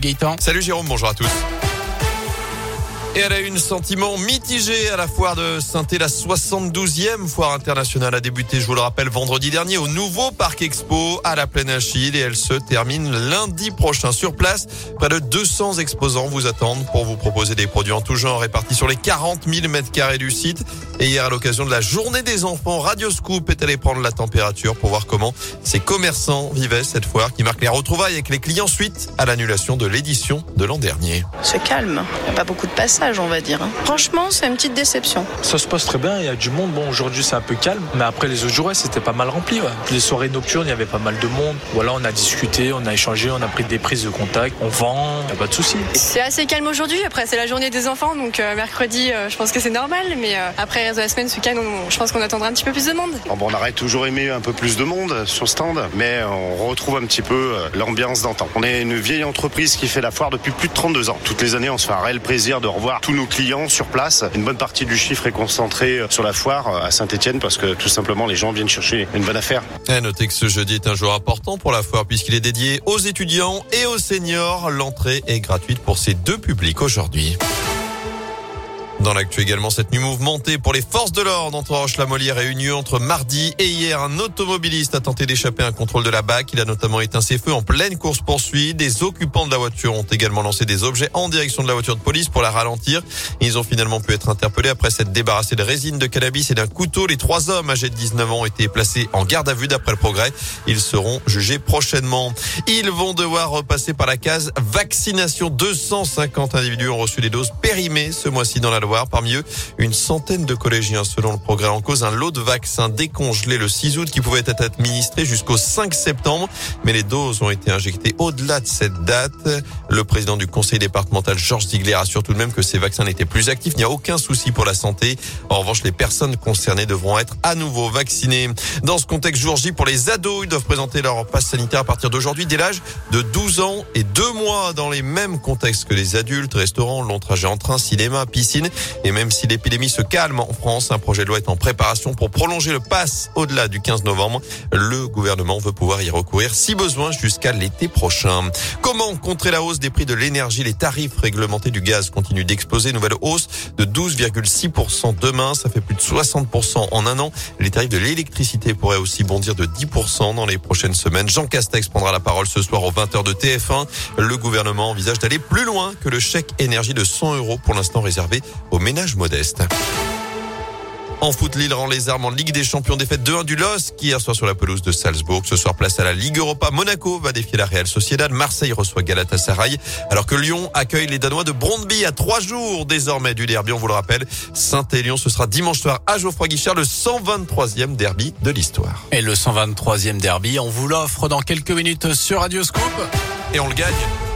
Gaëtan. Salut Jérôme, bonjour à tous. Et elle a eu un sentiment mitigé à la foire de saint la 72e foire internationale a débuté, je vous le rappelle, vendredi dernier au nouveau Parc Expo à la Plaine Achille et elle se termine lundi prochain sur place. Près de 200 exposants vous attendent pour vous proposer des produits en tout genre répartis sur les 40 000 mètres carrés du site. Et hier, à l'occasion de la journée des enfants, Radio Scoop est allé prendre la température pour voir comment ces commerçants vivaient cette foire qui marque les retrouvailles avec les clients suite à l'annulation de l'édition de l'an dernier. C'est calme, il n'y a pas beaucoup de on va dire. hein. Franchement, c'est une petite déception. Ça se passe très bien, il y a du monde. Bon, aujourd'hui c'est un peu calme, mais après les autres jours, ouais, c'était pas mal rempli. ouais. Les soirées nocturnes, il y avait pas mal de monde. Voilà, on a discuté, on a échangé, on a pris des prises de contact, on vend, y a pas de souci. C'est assez calme aujourd'hui. Après, c'est la journée des enfants, donc euh, mercredi, euh, je pense que c'est normal. Mais euh, après, le reste de la semaine, ce week-end, on- je pense qu'on attendra un petit peu plus de monde. Bon, on aurait toujours aimé un peu plus de monde sur stand, mais on retrouve un petit peu l'ambiance d'antan. On est une vieille entreprise qui fait la foire depuis plus de 32 ans. Toutes les années, on se fait un réel plaisir de revoir tous nos clients sur place. Une bonne partie du chiffre est concentrée sur la foire euh, à Saint-Etienne parce que tout simplement les gens viennent chercher une bonne affaire. À noter que ce jeudi est un jour important pour la foire puisqu'il est dédié aux étudiants et aux seniors. L'entrée est gratuite pour ces deux publics aujourd'hui. Dans l'actu également, cette nuit mouvementée pour les forces de l'ordre entre Roche-la-Molière et Union entre mardi et hier. Un automobiliste a tenté d'échapper à un contrôle de la BAC. Il a notamment éteint ses feux en pleine course poursuite. Des occupants de la voiture ont également lancé des objets en direction de la voiture de police pour la ralentir. Ils ont finalement pu être interpellés après s'être débarrassés de résine de cannabis et d'un couteau. Les trois hommes âgés de 19 ans ont été placés en garde à vue d'après le progrès. Ils seront jugés prochainement. Ils vont devoir repasser par la case vaccination. 250 individus ont reçu des doses périmées ce mois-ci dans la Parmi eux, une centaine de collégiens. Selon le progrès en cause, un lot de vaccins décongelé le 6 août qui pouvait être administré jusqu'au 5 septembre. Mais les doses ont été injectées au-delà de cette date. Le président du conseil départemental, Georges Ziegler, assure tout de même que ces vaccins n'étaient plus actifs. Il n'y a aucun souci pour la santé. En revanche, les personnes concernées devront être à nouveau vaccinées. Dans ce contexte, jour J, pour les ados, ils doivent présenter leur passe sanitaire à partir d'aujourd'hui dès l'âge de 12 ans et 2 mois dans les mêmes contextes que les adultes, restaurants, long trajet en train, cinéma, piscine. Et même si l'épidémie se calme en France, un projet de loi est en préparation pour prolonger le pass au-delà du 15 novembre. Le gouvernement veut pouvoir y recourir si besoin jusqu'à l'été prochain. Comment contrer la hausse des prix de l'énergie? Les tarifs réglementés du gaz continuent d'exploser. Nouvelle hausse de 12,6% demain. Ça fait plus de 60% en un an. Les tarifs de l'électricité pourraient aussi bondir de 10% dans les prochaines semaines. Jean Castex prendra la parole ce soir aux 20h de TF1. Le gouvernement envisage d'aller plus loin que le chèque énergie de 100 euros pour l'instant réservé aux ménages modestes. En foot, Lille rend les armes en Ligue des Champions défaite 2-1 du LOSC hier soir sur la pelouse de Salzbourg. Ce soir, place à la Ligue Europa. Monaco va défier la Real Sociedad. Marseille reçoit Galatasaray. Alors que Lyon accueille les Danois de Brondby à trois jours désormais du derby. On vous le rappelle, Saint-Élion, ce sera dimanche soir à Geoffroy Guichard, le 123e derby de l'histoire. Et le 123e derby, on vous l'offre dans quelques minutes sur Radio Scoop. Et on le gagne.